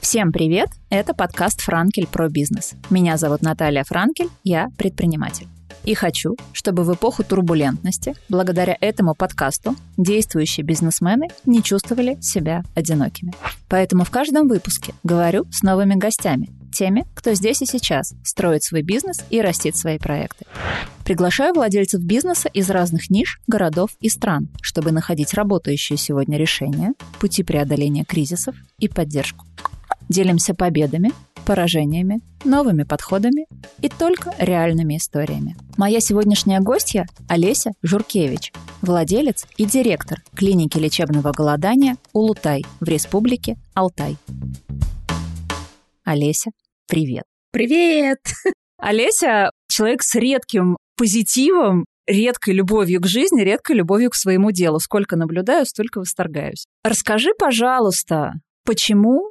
Всем привет! Это подкаст «Франкель про бизнес». Меня зовут Наталья Франкель, я предприниматель. И хочу, чтобы в эпоху турбулентности, благодаря этому подкасту, действующие бизнесмены не чувствовали себя одинокими. Поэтому в каждом выпуске говорю с новыми гостями, теми, кто здесь и сейчас строит свой бизнес и растит свои проекты. Приглашаю владельцев бизнеса из разных ниш, городов и стран, чтобы находить работающие сегодня решения, пути преодоления кризисов и поддержку. Делимся победами, поражениями, новыми подходами и только реальными историями. Моя сегодняшняя гостья – Олеся Журкевич, владелец и директор клиники лечебного голодания «Улутай» в республике Алтай. Олеся, привет. Привет! Олеся – человек с редким позитивом, редкой любовью к жизни, редкой любовью к своему делу. Сколько наблюдаю, столько восторгаюсь. Расскажи, пожалуйста, почему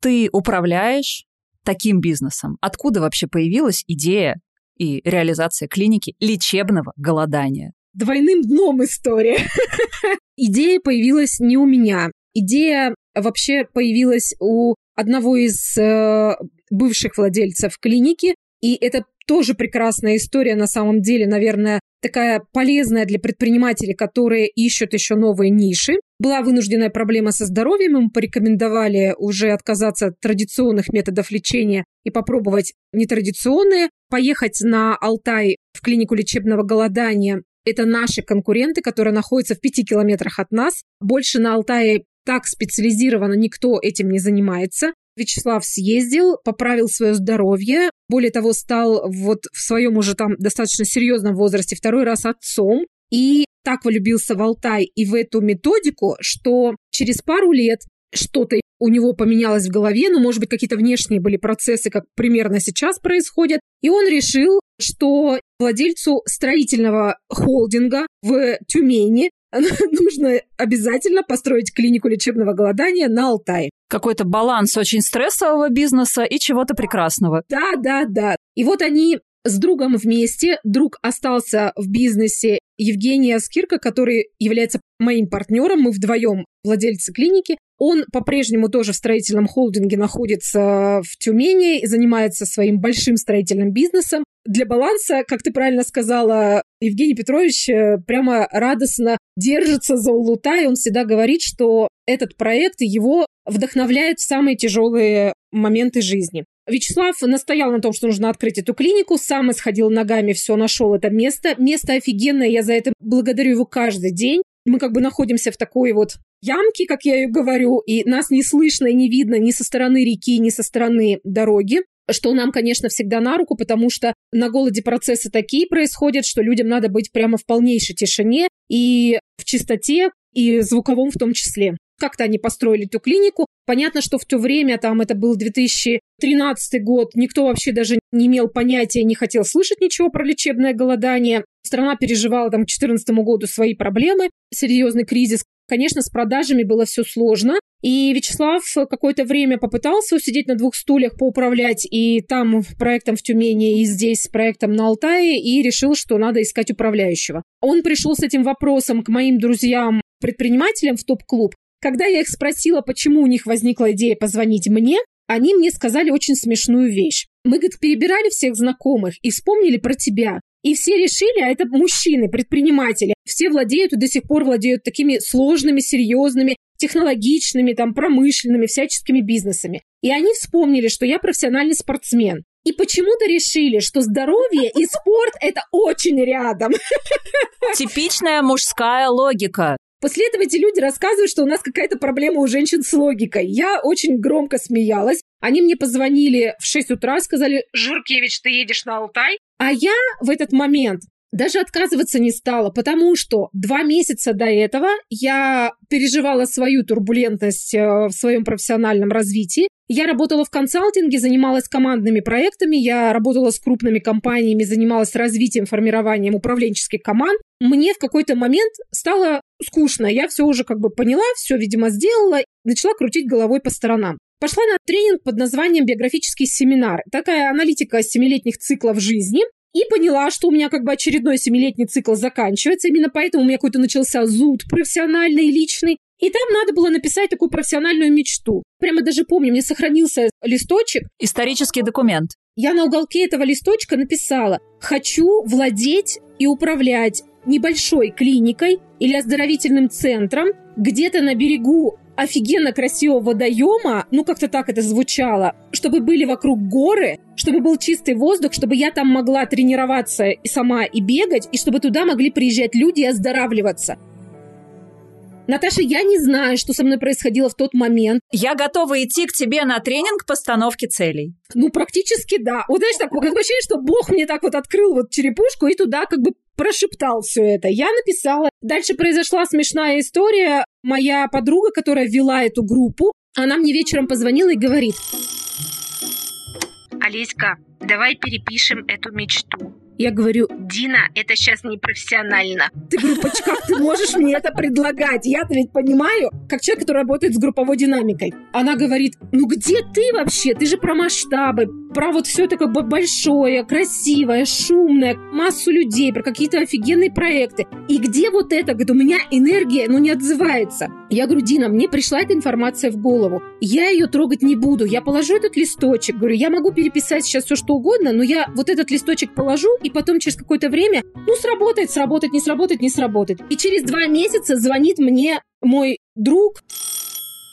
ты управляешь таким бизнесом? Откуда вообще появилась идея и реализация клиники лечебного голодания? Двойным дном история. Идея появилась не у меня. Идея вообще появилась у одного из э, бывших владельцев клиники, и это тоже прекрасная история на самом деле, наверное, такая полезная для предпринимателей, которые ищут еще новые ниши. Была вынужденная проблема со здоровьем, мы порекомендовали уже отказаться от традиционных методов лечения и попробовать нетрадиционные. Поехать на Алтай в клинику лечебного голодания это наши конкуренты, которые находятся в пяти километрах от нас. Больше на Алтае так специализированно никто этим не занимается. Вячеслав съездил, поправил свое здоровье, более того, стал вот в своем уже там достаточно серьезном возрасте второй раз отцом, и так влюбился в Алтай и в эту методику, что через пару лет что-то у него поменялось в голове, ну, может быть, какие-то внешние были процессы, как примерно сейчас происходят, и он решил, что владельцу строительного холдинга в Тюмени нужно обязательно построить клинику лечебного голодания на Алтае. Какой-то баланс очень стрессового бизнеса и чего-то прекрасного. Да, да, да. И вот они с другом вместе. Друг остался в бизнесе Евгения Скирка, который является моим партнером. Мы вдвоем владельцы клиники. Он по-прежнему тоже в строительном холдинге находится в Тюмени занимается своим большим строительным бизнесом. Для баланса, как ты правильно сказала, Евгений Петрович э, прямо радостно держится за Улутай. Он всегда говорит, что этот проект его вдохновляет в самые тяжелые моменты жизни. Вячеслав настоял на том, что нужно открыть эту клинику, сам исходил ногами, все, нашел это место. Место офигенное, я за это благодарю его каждый день. Мы как бы находимся в такой вот ямке, как я ее говорю, и нас не слышно и не видно ни со стороны реки, ни со стороны дороги что нам, конечно, всегда на руку, потому что на голоде процессы такие происходят, что людям надо быть прямо в полнейшей тишине и в чистоте, и звуковом в том числе. Как-то они построили эту клинику. Понятно, что в то время, там это был 2013 год, никто вообще даже не имел понятия, не хотел слышать ничего про лечебное голодание. Страна переживала там к 2014 году свои проблемы, серьезный кризис. Конечно, с продажами было все сложно. И Вячеслав какое-то время попытался усидеть на двух стульях, поуправлять и там проектом в Тюмени, и здесь проектом на Алтае, и решил, что надо искать управляющего. Он пришел с этим вопросом к моим друзьям предпринимателям в топ-клуб. Когда я их спросила, почему у них возникла идея позвонить мне, они мне сказали очень смешную вещь. Мы, говорит, перебирали всех знакомых и вспомнили про тебя. И все решили, а это мужчины, предприниматели, все владеют и до сих пор владеют такими сложными, серьезными, технологичными, там, промышленными, всяческими бизнесами. И они вспомнили, что я профессиональный спортсмен. И почему-то решили, что здоровье и спорт – это очень рядом. Типичная мужская логика. После этого эти люди рассказывают, что у нас какая-то проблема у женщин с логикой. Я очень громко смеялась. Они мне позвонили в 6 утра, сказали, Журкевич, ты едешь на Алтай? А я в этот момент даже отказываться не стала, потому что два месяца до этого я переживала свою турбулентность э, в своем профессиональном развитии. Я работала в консалтинге, занималась командными проектами, я работала с крупными компаниями, занималась развитием, формированием управленческих команд. Мне в какой-то момент стало скучно. Я все уже как бы поняла, все, видимо, сделала, начала крутить головой по сторонам. Пошла на тренинг под названием «Биографический семинар». Такая аналитика семилетних циклов жизни. И поняла, что у меня как бы очередной семилетний цикл заканчивается. Именно поэтому у меня какой-то начался зуд профессиональный, личный. И там надо было написать такую профессиональную мечту. Прямо даже помню, мне сохранился листочек. Исторический документ. Я на уголке этого листочка написала «Хочу владеть и управлять небольшой клиникой или оздоровительным центром где-то на берегу офигенно красивого водоема, ну как-то так это звучало, чтобы были вокруг горы, чтобы был чистый воздух, чтобы я там могла тренироваться и сама и бегать, и чтобы туда могли приезжать люди и оздоравливаться. Наташа, я не знаю, что со мной происходило в тот момент. Я готова идти к тебе на тренинг постановки целей. Ну, практически да. Вот знаешь, так, как ощущение, что Бог мне так вот открыл вот черепушку и туда как бы прошептал все это. Я написала. Дальше произошла смешная история. Моя подруга, которая вела эту группу, она мне вечером позвонила и говорит. Олеська, давай перепишем эту мечту. Я говорю, Дина, это сейчас не профессионально. Ты, группач, как ты можешь мне это предлагать? Я-то ведь понимаю, как человек, который работает с групповой динамикой. Она говорит, ну где ты вообще? Ты же про масштабы, про вот все такое большое, красивое, шумное, массу людей, про какие-то офигенные проекты. И где вот это? Говорит, у меня энергия, ну, не отзывается. Я говорю, Дина, мне пришла эта информация в голову. Я ее трогать не буду. Я положу этот листочек. Говорю, я могу переписать сейчас все, что угодно, но я вот этот листочек положу, и потом через какое-то время, ну, сработает, сработает, не сработает, не сработает. И через два месяца звонит мне мой друг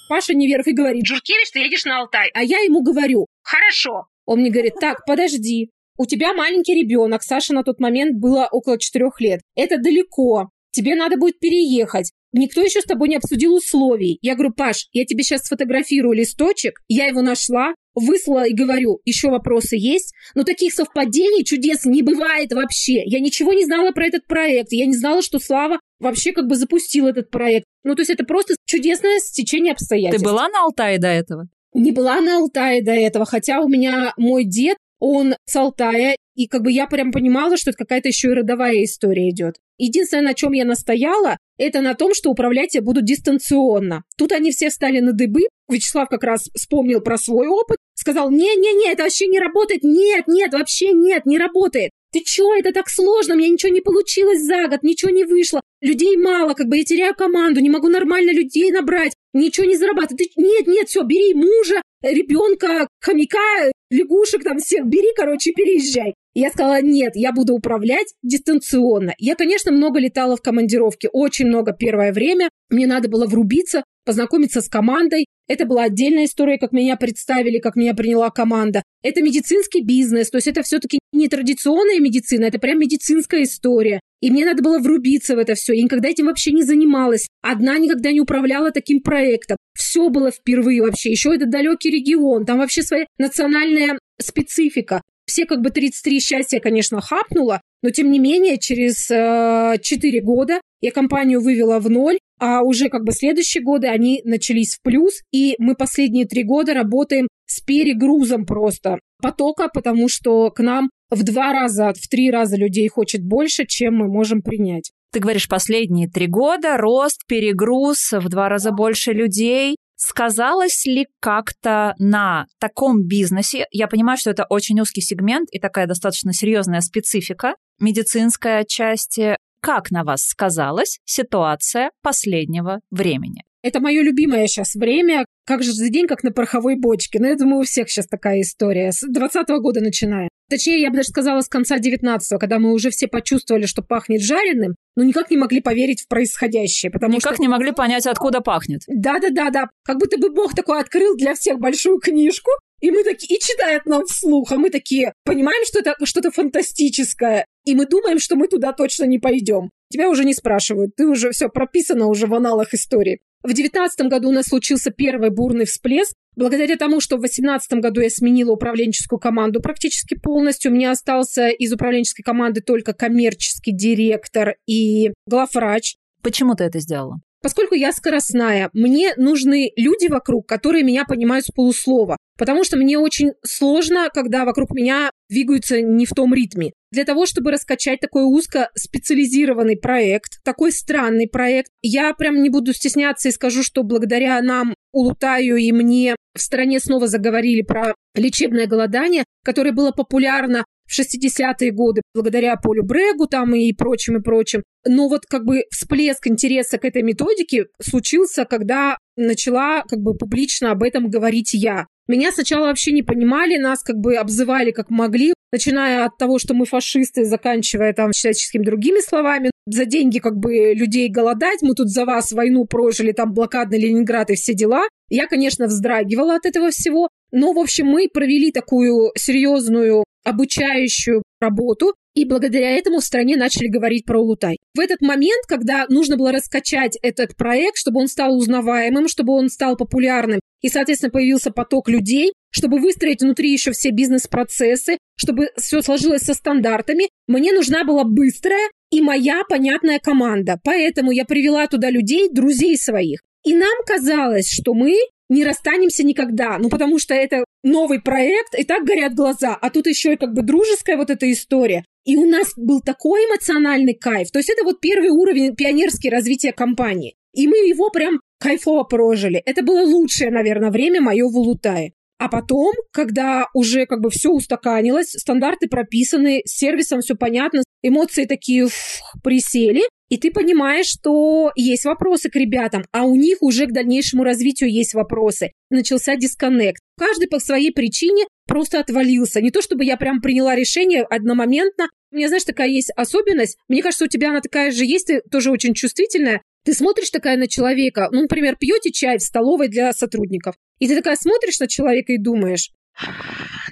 Паша Неверов и говорит, Журкевич, ты едешь на Алтай. А я ему говорю, хорошо. Он мне говорит, так, подожди, у тебя маленький ребенок, Саша на тот момент было около четырех лет. Это далеко, тебе надо будет переехать. Никто еще с тобой не обсудил условий. Я говорю, Паш, я тебе сейчас сфотографирую листочек, я его нашла, выслала и говорю, еще вопросы есть, но таких совпадений чудес не бывает вообще. Я ничего не знала про этот проект, я не знала, что Слава вообще как бы запустил этот проект. Ну, то есть это просто чудесное стечение обстоятельств. Ты была на Алтае до этого? Не была на Алтае до этого, хотя у меня мой дед, он с Алтая, и как бы я прям понимала, что это какая-то еще и родовая история идет. Единственное, на чем я настояла, это на том, что управлять я буду дистанционно. Тут они все встали на дыбы. Вячеслав как раз вспомнил про свой опыт, сказал, не-не-не, это вообще не работает, нет, нет, вообще нет, не работает. Ты чё, это так сложно, у меня ничего не получилось за год, ничего не вышло, людей мало, как бы я теряю команду, не могу нормально людей набрать, ничего не зарабатывать. Ты, нет, нет, все, бери мужа, ребенка, хомяка, лягушек там всех, бери, короче, переезжай. Я сказала, нет, я буду управлять дистанционно. Я, конечно, много летала в командировке, очень много первое время. Мне надо было врубиться, познакомиться с командой. Это была отдельная история, как меня представили, как меня приняла команда. Это медицинский бизнес, то есть это все-таки не традиционная медицина, это прям медицинская история. И мне надо было врубиться в это все. Я никогда этим вообще не занималась. Одна никогда не управляла таким проектом. Все было впервые вообще. Еще это далекий регион. Там вообще своя национальная специфика. Все как бы 33 счастья, конечно, хапнула, но тем не менее через э, 4 года я компанию вывела в ноль, а уже как бы следующие годы они начались в плюс, и мы последние три года работаем с перегрузом просто потока, потому что к нам в два раза, в три раза людей хочет больше, чем мы можем принять. Ты говоришь, последние три года рост, перегруз, в два раза больше людей. Сказалось ли как-то на таком бизнесе? Я понимаю, что это очень узкий сегмент и такая достаточно серьезная специфика медицинская отчасти. Как на вас сказалась ситуация последнего времени? Это мое любимое сейчас время. Как же за день, как на пороховой бочке. Но я думаю, у всех сейчас такая история. С 20 года начиная. Точнее, я бы даже сказала, с конца 19-го, когда мы уже все почувствовали, что пахнет жареным, но никак не могли поверить в происходящее. Потому никак что... не могли понять, откуда пахнет. Да-да-да-да. Как будто бы Бог такой открыл для всех большую книжку, и мы такие, и читает нам вслух, а мы такие, понимаем, что это что-то фантастическое, и мы думаем, что мы туда точно не пойдем. Тебя уже не спрашивают, ты уже все прописано уже в аналах истории. В девятнадцатом году у нас случился первый бурный всплеск. Благодаря тому, что в восемнадцатом году я сменила управленческую команду практически полностью, у меня остался из управленческой команды только коммерческий директор и главврач. Почему ты это сделала? Поскольку я скоростная, мне нужны люди вокруг, которые меня понимают с полуслова. Потому что мне очень сложно, когда вокруг меня двигаются не в том ритме. Для того, чтобы раскачать такой узкоспециализированный проект, такой странный проект, я прям не буду стесняться и скажу, что благодаря нам Улутаю и мне в стране снова заговорили про лечебное голодание, которое было популярно в 60-е годы благодаря Полю Брегу там и прочим, и прочим. Но вот как бы всплеск интереса к этой методике случился, когда начала как бы публично об этом говорить я. Меня сначала вообще не понимали, нас как бы обзывали как могли, начиная от того, что мы фашисты, заканчивая там всяческими другими словами. За деньги как бы людей голодать, мы тут за вас войну прожили, там блокадный Ленинград и все дела. Я, конечно, вздрагивала от этого всего, но, в общем, мы провели такую серьезную обучающую работу, и благодаря этому в стране начали говорить про Улутай. В этот момент, когда нужно было раскачать этот проект, чтобы он стал узнаваемым, чтобы он стал популярным, и, соответственно, появился поток людей, чтобы выстроить внутри еще все бизнес-процессы, чтобы все сложилось со стандартами, мне нужна была быстрая и моя понятная команда. Поэтому я привела туда людей, друзей своих. И нам казалось, что мы не расстанемся никогда. Ну, потому что это новый проект, и так горят глаза. А тут еще и как бы дружеская вот эта история. И у нас был такой эмоциональный кайф. То есть это вот первый уровень пионерский развития компании. И мы его прям кайфово прожили. Это было лучшее, наверное, время мое в Улутае. А потом, когда уже как бы все устаканилось, стандарты прописаны, с сервисом все понятно, эмоции такие фух, присели, и ты понимаешь, что есть вопросы к ребятам, а у них уже к дальнейшему развитию есть вопросы. Начался дисконнект. Каждый по своей причине просто отвалился. Не то чтобы я прям приняла решение одномоментно. У меня, знаешь, такая есть особенность. Мне кажется, у тебя она такая же есть, ты тоже очень чувствительная. Ты смотришь такая на человека, ну, например, пьете чай в столовой для сотрудников, и ты такая смотришь на человека и думаешь...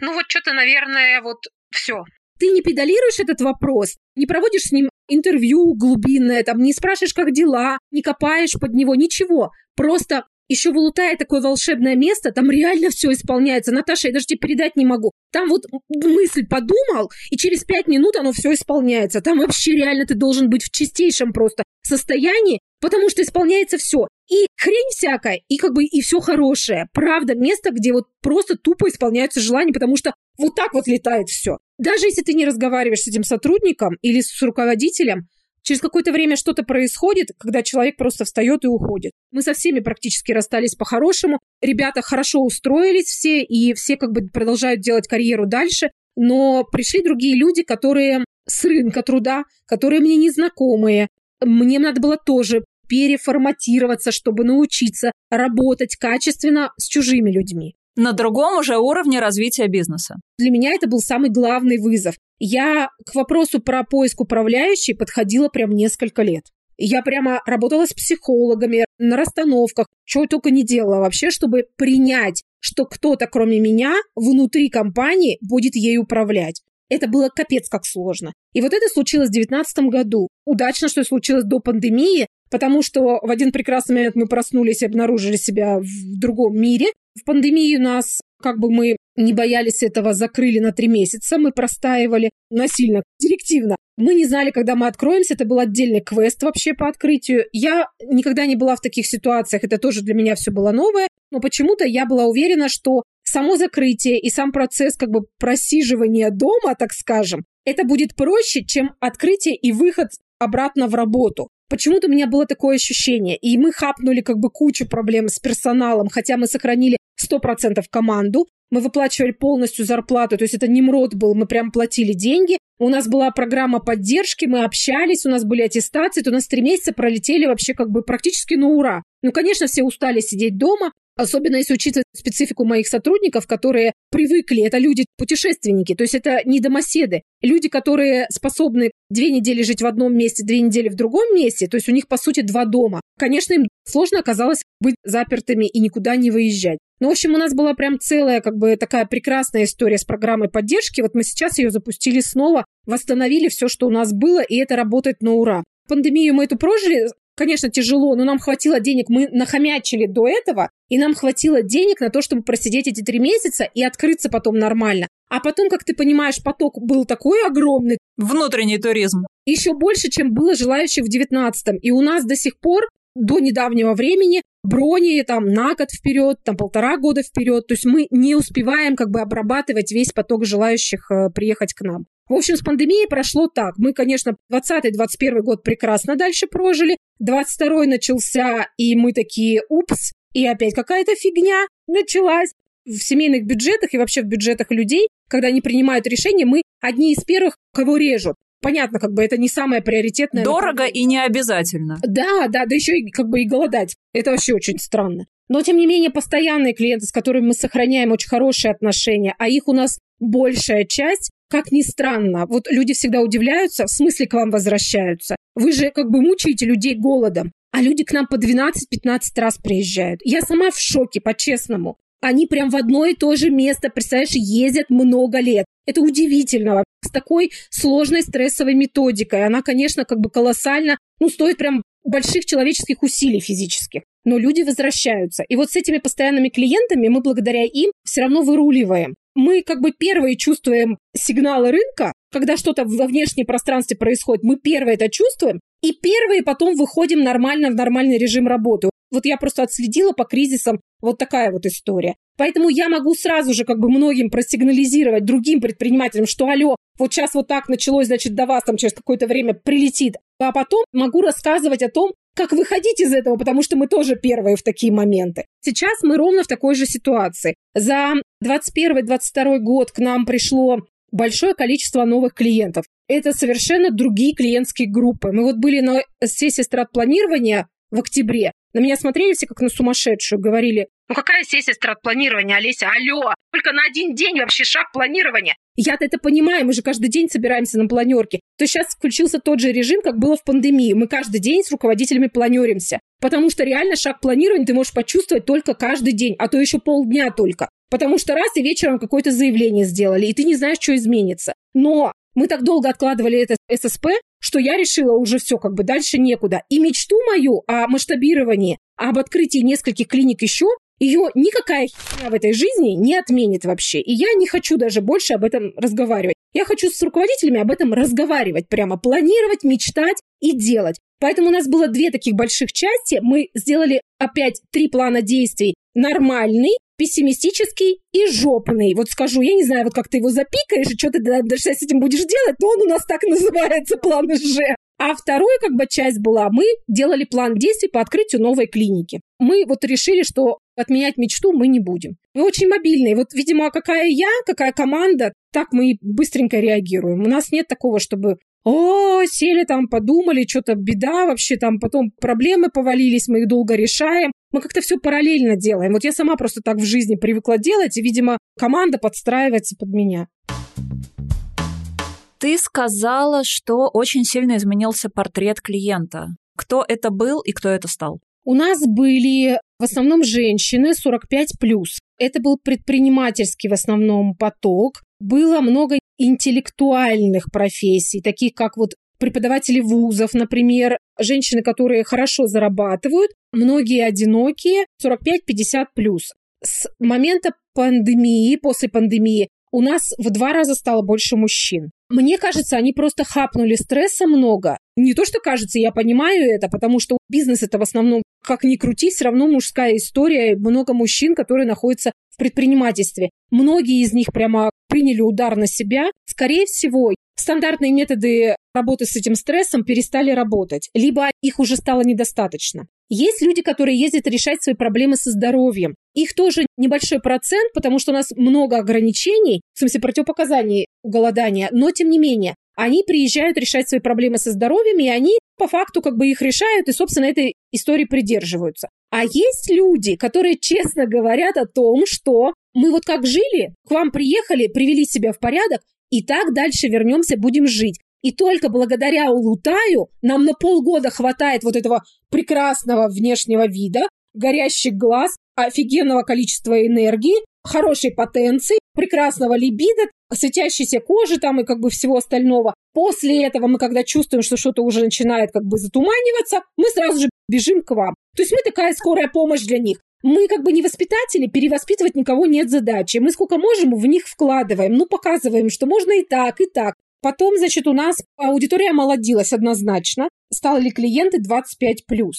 Ну вот что-то, наверное, вот все. Ты не педалируешь этот вопрос, не проводишь с ним интервью глубинное, там, не спрашиваешь, как дела, не копаешь под него, ничего. Просто еще в Улутае такое волшебное место, там реально все исполняется. Наташа, я даже тебе передать не могу. Там вот мысль подумал, и через пять минут оно все исполняется. Там вообще реально ты должен быть в чистейшем просто состоянии, потому что исполняется все. И хрень всякая, и как бы и все хорошее. Правда, место, где вот просто тупо исполняются желания, потому что вот так вот летает все. Даже если ты не разговариваешь с этим сотрудником или с руководителем, Через какое-то время что-то происходит, когда человек просто встает и уходит. Мы со всеми практически расстались по-хорошему. Ребята хорошо устроились все, и все как бы продолжают делать карьеру дальше. Но пришли другие люди, которые с рынка труда, которые мне незнакомые. Мне надо было тоже переформатироваться, чтобы научиться работать качественно с чужими людьми на другом уже уровне развития бизнеса. Для меня это был самый главный вызов. Я к вопросу про поиск управляющей подходила прям несколько лет. Я прямо работала с психологами на расстановках, чего только не делала вообще, чтобы принять, что кто-то, кроме меня, внутри компании будет ей управлять. Это было капец как сложно. И вот это случилось в 2019 году. Удачно, что случилось до пандемии, потому что в один прекрасный момент мы проснулись и обнаружили себя в другом мире. В пандемии нас, как бы мы не боялись этого, закрыли на три месяца, мы простаивали насильно, директивно. Мы не знали, когда мы откроемся, это был отдельный квест вообще по открытию. Я никогда не была в таких ситуациях, это тоже для меня все было новое, но почему-то я была уверена, что само закрытие и сам процесс как бы просиживания дома, так скажем, это будет проще, чем открытие и выход обратно в работу. Почему-то у меня было такое ощущение. И мы хапнули как бы кучу проблем с персоналом, хотя мы сохранили 100% команду. Мы выплачивали полностью зарплату, то есть это не мрот был, мы прям платили деньги. У нас была программа поддержки, мы общались, у нас были аттестации, то у нас три месяца пролетели вообще как бы практически на ура. Ну, конечно, все устали сидеть дома, Особенно если учитывать специфику моих сотрудников, которые привыкли, это люди-путешественники, то есть это не домоседы. Люди, которые способны две недели жить в одном месте, две недели в другом месте, то есть у них, по сути, два дома. Конечно, им сложно оказалось быть запертыми и никуда не выезжать. Ну, в общем, у нас была прям целая, как бы, такая прекрасная история с программой поддержки. Вот мы сейчас ее запустили снова, восстановили все, что у нас было, и это работает на ура. Пандемию мы эту прожили, конечно, тяжело, но нам хватило денег, мы нахомячили до этого, и нам хватило денег на то, чтобы просидеть эти три месяца и открыться потом нормально. А потом, как ты понимаешь, поток был такой огромный. Внутренний туризм. Еще больше, чем было желающих в 19-м. И у нас до сих пор, до недавнего времени, брони там на год вперед, там полтора года вперед. То есть мы не успеваем как бы обрабатывать весь поток желающих э, приехать к нам. В общем, с пандемией прошло так. Мы, конечно, 20-21 год прекрасно дальше прожили. 22 начался, и мы такие, упс, и опять какая-то фигня началась. В семейных бюджетах и вообще в бюджетах людей, когда они принимают решения, мы одни из первых, кого режут. Понятно, как бы это не самое приоритетное. Дорого и не обязательно. Да, да, да еще и как бы и голодать. Это вообще очень странно. Но, тем не менее, постоянные клиенты, с которыми мы сохраняем очень хорошие отношения, а их у нас большая часть, как ни странно, вот люди всегда удивляются, в смысле к вам возвращаются. Вы же как бы мучаете людей голодом, а люди к нам по 12-15 раз приезжают. Я сама в шоке, по-честному. Они прям в одно и то же место, представляешь, ездят много лет. Это удивительно. С такой сложной стрессовой методикой. Она, конечно, как бы колоссально, ну, стоит прям больших человеческих усилий физических. Но люди возвращаются. И вот с этими постоянными клиентами мы благодаря им все равно выруливаем. Мы как бы первые чувствуем сигналы рынка, когда что-то во внешнем пространстве происходит, мы первые это чувствуем, и первые потом выходим нормально в нормальный режим работы. Вот я просто отследила по кризисам вот такая вот история. Поэтому я могу сразу же как бы многим просигнализировать другим предпринимателям, что алло, вот сейчас вот так началось, значит, до вас там через какое-то время прилетит. А потом могу рассказывать о том, как выходить из этого, потому что мы тоже первые в такие моменты. Сейчас мы ровно в такой же ситуации. За 21-22 год к нам пришло большое количество новых клиентов. Это совершенно другие клиентские группы. Мы вот были на сессии стратпланирования в октябре. На меня смотрели все как на сумасшедшую, говорили, ну какая сессия стратпланирования, Олеся, алло, только на один день вообще шаг планирования. Я-то это понимаю, мы же каждый день собираемся на планерке. То сейчас включился тот же режим, как было в пандемии. Мы каждый день с руководителями планеримся. Потому что реально шаг планирования ты можешь почувствовать только каждый день, а то еще полдня только. Потому что раз и вечером какое-то заявление сделали, и ты не знаешь, что изменится. Но мы так долго откладывали это ССП, что я решила уже все, как бы дальше некуда. И мечту мою о масштабировании, об открытии нескольких клиник еще, ее никакая херня в этой жизни не отменит вообще. И я не хочу даже больше об этом разговаривать. Я хочу с руководителями об этом разговаривать, прямо планировать, мечтать и делать. Поэтому у нас было две таких больших части. Мы сделали опять три плана действий. Нормальный, пессимистический и жопный. Вот скажу, я не знаю, вот как ты его запикаешь, и что ты даже с этим будешь делать, то он у нас так называется, план Ж. А второй, как бы, часть была, мы делали план действий по открытию новой клиники. Мы вот решили, что отменять мечту мы не будем. Мы очень мобильные. Вот, видимо, какая я, какая команда, так мы быстренько реагируем. У нас нет такого, чтобы о, сели там, подумали, что-то беда вообще, там потом проблемы повалились, мы их долго решаем. Мы как-то все параллельно делаем. Вот я сама просто так в жизни привыкла делать, и, видимо, команда подстраивается под меня. Ты сказала, что очень сильно изменился портрет клиента. Кто это был и кто это стал? У нас были в основном женщины 45+. Это был предпринимательский в основном поток. Было много интеллектуальных профессий, таких как вот преподаватели вузов, например, женщины, которые хорошо зарабатывают, многие одинокие, 45-50 плюс. С момента пандемии, после пандемии, у нас в два раза стало больше мужчин. Мне кажется, они просто хапнули стресса много. Не то, что кажется, я понимаю это, потому что бизнес это в основном, как ни крути, все равно мужская история. Много мужчин, которые находятся в предпринимательстве. Многие из них прямо приняли удар на себя. Скорее всего, стандартные методы работы с этим стрессом перестали работать, либо их уже стало недостаточно. Есть люди, которые ездят решать свои проблемы со здоровьем. Их тоже небольшой процент, потому что у нас много ограничений, в смысле противопоказаний у голодания, но тем не менее, они приезжают решать свои проблемы со здоровьем, и они по факту как бы их решают и, собственно, этой истории придерживаются. А есть люди, которые честно говорят о том, что мы вот как жили, к вам приехали, привели себя в порядок, и так дальше вернемся, будем жить. И только благодаря Улутаю нам на полгода хватает вот этого прекрасного внешнего вида, горящих глаз, офигенного количества энергии, хорошей потенции, прекрасного либидо, светящейся кожи там и как бы всего остального. После этого мы, когда чувствуем, что что-то уже начинает как бы затуманиваться, мы сразу же бежим к вам. То есть мы такая скорая помощь для них. Мы как бы не воспитатели, перевоспитывать никого нет задачи. Мы сколько можем в них вкладываем, ну показываем, что можно и так, и так. Потом, значит, у нас аудитория молодилась однозначно. Стали клиенты 25+.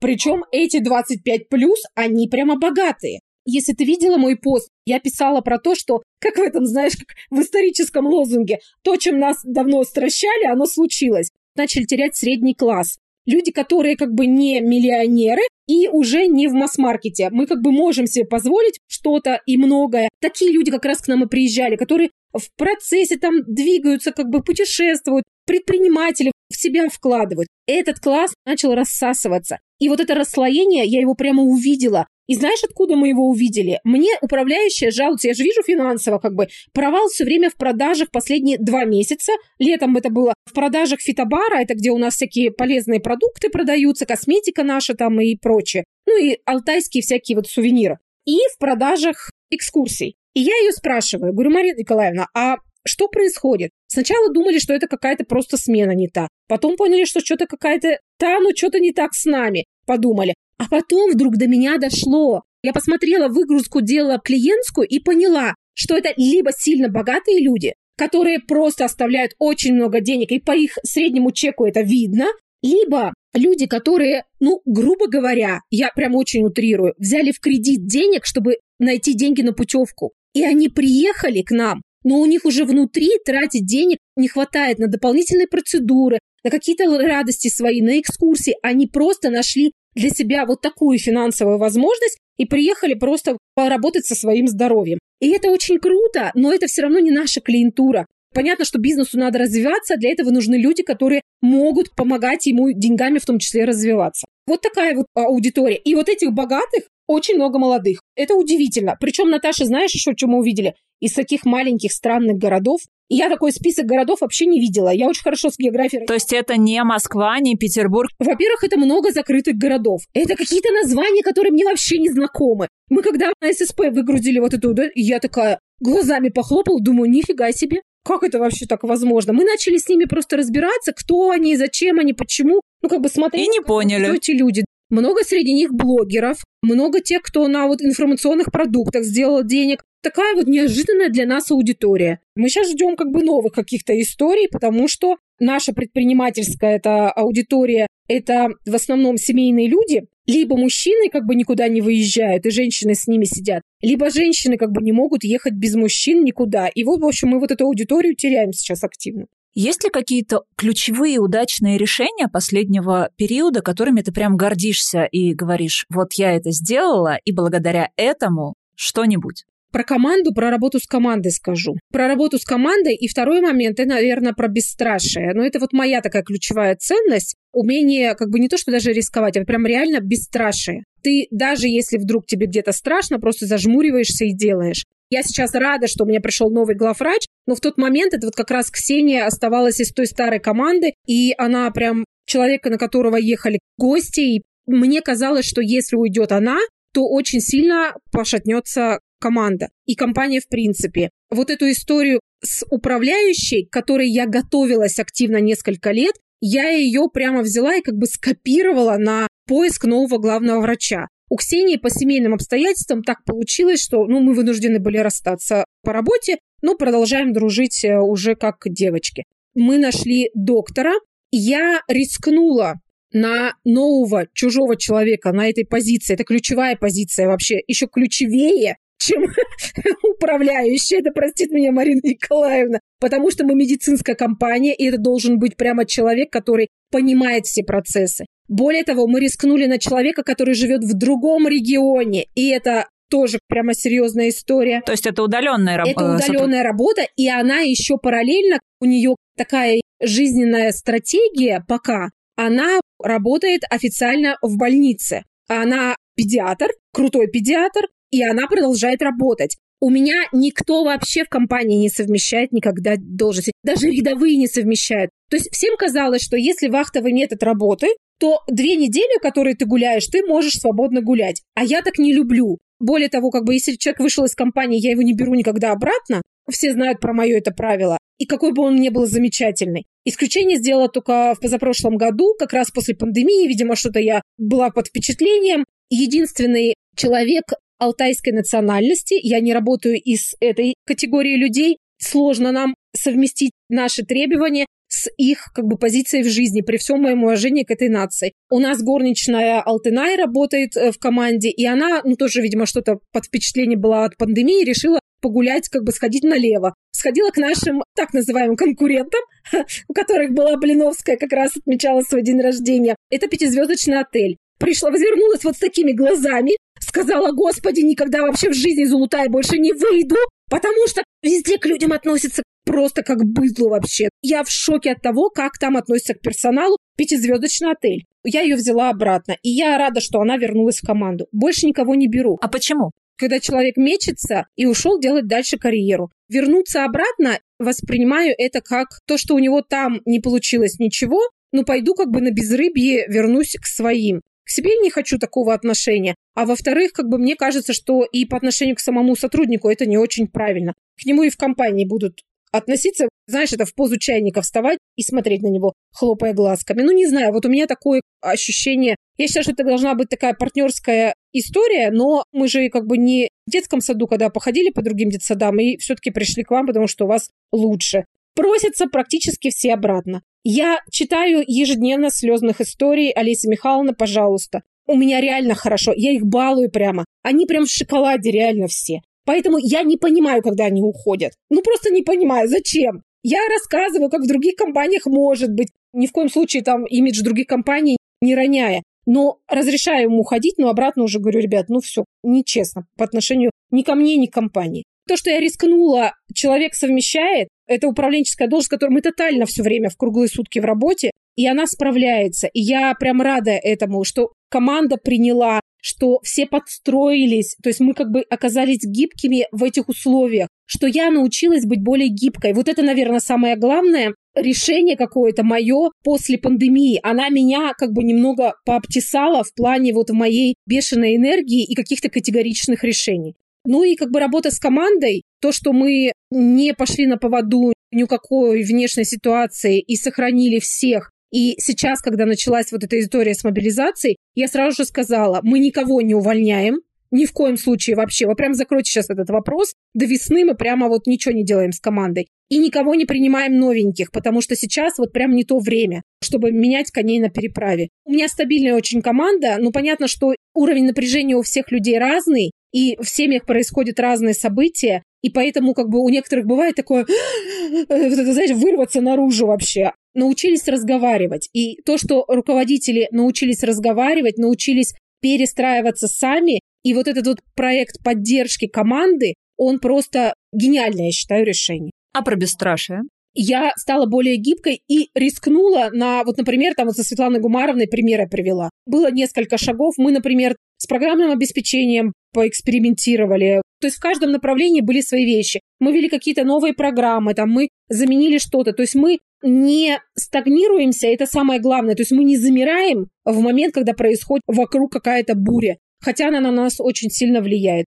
Причем эти 25 плюс, они прямо богатые. Если ты видела мой пост, я писала про то, что, как в этом, знаешь, как в историческом лозунге, то, чем нас давно стращали, оно случилось. Начали терять средний класс. люди, которые как бы не миллионеры и уже не в масс-маркете. Мы как бы можем себе позволить что-то и многое. Такие люди как раз к нам и приезжали, которые в процессе там двигаются, как бы путешествуют, предприниматели в себя вкладывают. Этот класс начал рассасываться. И вот это расслоение, я его прямо увидела. И знаешь, откуда мы его увидели? Мне управляющая жалуется, я же вижу финансово, как бы, провал все время в продажах последние два месяца. Летом это было в продажах фитобара, это где у нас всякие полезные продукты продаются, косметика наша там и прочее. Ну и алтайские всякие вот сувениры. И в продажах экскурсий. И я ее спрашиваю, говорю, Марина Николаевна, а что происходит? Сначала думали, что это какая-то просто смена не та. Потом поняли, что что-то какая-то... Да, ну что-то не так с нами. Подумали. А потом вдруг до меня дошло. Я посмотрела выгрузку дела клиентскую и поняла, что это либо сильно богатые люди, которые просто оставляют очень много денег, и по их среднему чеку это видно, либо люди, которые, ну, грубо говоря, я прям очень утрирую, взяли в кредит денег, чтобы найти деньги на путевку. И они приехали к нам, но у них уже внутри тратить денег не хватает на дополнительные процедуры, на какие-то радости свои, на экскурсии. Они просто нашли для себя вот такую финансовую возможность и приехали просто поработать со своим здоровьем. И это очень круто, но это все равно не наша клиентура. Понятно, что бизнесу надо развиваться, для этого нужны люди, которые могут помогать ему деньгами в том числе развиваться. Вот такая вот аудитория. И вот этих богатых очень много молодых. Это удивительно. Причем, Наташа, знаешь еще, что мы увидели? Из таких маленьких странных городов и я такой список городов вообще не видела. Я очень хорошо с географией. То есть это не Москва, не Петербург? Во-первых, это много закрытых городов. Это какие-то названия, которые мне вообще не знакомы. Мы когда на ССП выгрузили вот эту, да, я такая глазами похлопала, думаю, нифига себе. Как это вообще так возможно? Мы начали с ними просто разбираться, кто они, зачем они, почему. Ну, как бы смотреть, и не поняли. кто эти люди. Много среди них блогеров, много тех, кто на вот информационных продуктах сделал денег. Такая вот неожиданная для нас аудитория. Мы сейчас ждем как бы новых каких-то историй, потому что наша предпринимательская эта аудитория это в основном семейные люди, либо мужчины как бы никуда не выезжают, и женщины с ними сидят, либо женщины как бы не могут ехать без мужчин никуда. И вот, в общем, мы вот эту аудиторию теряем сейчас активно. Есть ли какие-то ключевые удачные решения последнего периода, которыми ты прям гордишься и говоришь, вот я это сделала, и благодаря этому что-нибудь? Про команду, про работу с командой скажу. Про работу с командой. И второй момент, это, наверное, про бесстрашие. Но это вот моя такая ключевая ценность. Умение как бы не то, что даже рисковать, а прям реально бесстрашие. Ты даже если вдруг тебе где-то страшно, просто зажмуриваешься и делаешь. Я сейчас рада, что у меня пришел новый главврач, но в тот момент это вот как раз Ксения оставалась из той старой команды, и она прям человека, на которого ехали гости, и мне казалось, что если уйдет она, то очень сильно пошатнется команда и компания в принципе. Вот эту историю с управляющей, к которой я готовилась активно несколько лет, я ее прямо взяла и как бы скопировала на поиск нового главного врача. У Ксении по семейным обстоятельствам так получилось, что ну, мы вынуждены были расстаться по работе, но продолжаем дружить э, уже как девочки. Мы нашли доктора. Я рискнула на нового чужого человека на этой позиции. Это ключевая позиция вообще, еще ключевее, чем управляющая. Это простит меня Марина Николаевна. Потому что мы медицинская компания, и это должен быть прямо человек, который понимает все процессы. Более того, мы рискнули на человека, который живет в другом регионе, и это тоже прямо серьезная история. То есть это удаленная работа? Это удаленная работа, и она еще параллельно, у нее такая жизненная стратегия пока, она работает официально в больнице. Она педиатр, крутой педиатр, и она продолжает работать. У меня никто вообще в компании не совмещает никогда должности. Даже рядовые не совмещают. То есть всем казалось, что если вахтовый метод работы, то две недели, которые ты гуляешь, ты можешь свободно гулять. А я так не люблю. Более того, как бы если человек вышел из компании, я его не беру никогда обратно. Все знают про мое это правило. И какой бы он ни был замечательный. Исключение сделала только в позапрошлом году, как раз после пандемии. Видимо, что-то я была под впечатлением. Единственный человек алтайской национальности, я не работаю из этой категории людей, сложно нам совместить наши требования с их как бы позицией в жизни, при всем моем уважении к этой нации. У нас горничная Алтынай работает э, в команде, и она, ну, тоже, видимо, что-то под впечатление была от пандемии, решила погулять, как бы сходить налево. Сходила к нашим так называемым конкурентам, у которых была Блиновская, как раз отмечала свой день рождения. Это пятизвездочный отель. Пришла, возвернулась вот с такими глазами, сказала, господи, никогда вообще в жизни из Улутая больше не выйду, потому что везде к людям относятся просто как быдло вообще. Я в шоке от того, как там относятся к персоналу. Пятизвездочный отель. Я ее взяла обратно, и я рада, что она вернулась в команду. Больше никого не беру. А почему? Когда человек мечется и ушел делать дальше карьеру. Вернуться обратно воспринимаю это как то, что у него там не получилось ничего, ну пойду как бы на безрыбье вернусь к своим. К себе не хочу такого отношения. А во-вторых, как бы мне кажется, что и по отношению к самому сотруднику это не очень правильно. К нему и в компании будут относиться, знаешь, это в позу чайника вставать и смотреть на него, хлопая глазками. Ну, не знаю, вот у меня такое ощущение. Я считаю, что это должна быть такая партнерская история, но мы же как бы не в детском саду, когда походили по другим детсадам, и все-таки пришли к вам, потому что у вас лучше. Просятся практически все обратно. Я читаю ежедневно слезных историй. Олеся Михайловна, пожалуйста. У меня реально хорошо. Я их балую прямо. Они прям в шоколаде реально все. Поэтому я не понимаю, когда они уходят. Ну, просто не понимаю, зачем. Я рассказываю, как в других компаниях может быть. Ни в коем случае там имидж других компаний не роняя. Но разрешаю ему уходить, но обратно уже говорю, ребят, ну все, нечестно по отношению ни ко мне, ни к компании. То, что я рискнула, человек совмещает, это управленческая должность, которую мы тотально все время в круглые сутки в работе, и она справляется. И я прям рада этому, что команда приняла, что все подстроились, то есть мы как бы оказались гибкими в этих условиях, что я научилась быть более гибкой. Вот это, наверное, самое главное решение какое-то мое после пандемии. Она меня как бы немного пообтесала в плане вот моей бешеной энергии и каких-то категоричных решений. Ну и как бы работа с командой, то, что мы не пошли на поводу никакой внешней ситуации и сохранили всех. И сейчас, когда началась вот эта история с мобилизацией, я сразу же сказала, мы никого не увольняем, ни в коем случае вообще. Вы прям закройте сейчас этот вопрос. До весны мы прямо вот ничего не делаем с командой. И никого не принимаем новеньких, потому что сейчас вот прям не то время, чтобы менять коней на переправе. У меня стабильная очень команда, но понятно, что уровень напряжения у всех людей разный, и в семьях происходят разные события, и поэтому как бы у некоторых бывает такое, вот это, знаешь, вырваться наружу вообще. Научились разговаривать. И то, что руководители научились разговаривать, научились перестраиваться сами, и вот этот вот проект поддержки команды, он просто гениальное, я считаю, решение. А про бесстрашие? я стала более гибкой и рискнула на, вот, например, там вот со Светланой Гумаровной пример я привела. Было несколько шагов. Мы, например, с программным обеспечением поэкспериментировали. То есть в каждом направлении были свои вещи. Мы вели какие-то новые программы, там мы заменили что-то. То есть мы не стагнируемся, это самое главное. То есть мы не замираем в момент, когда происходит вокруг какая-то буря. Хотя она на нас очень сильно влияет.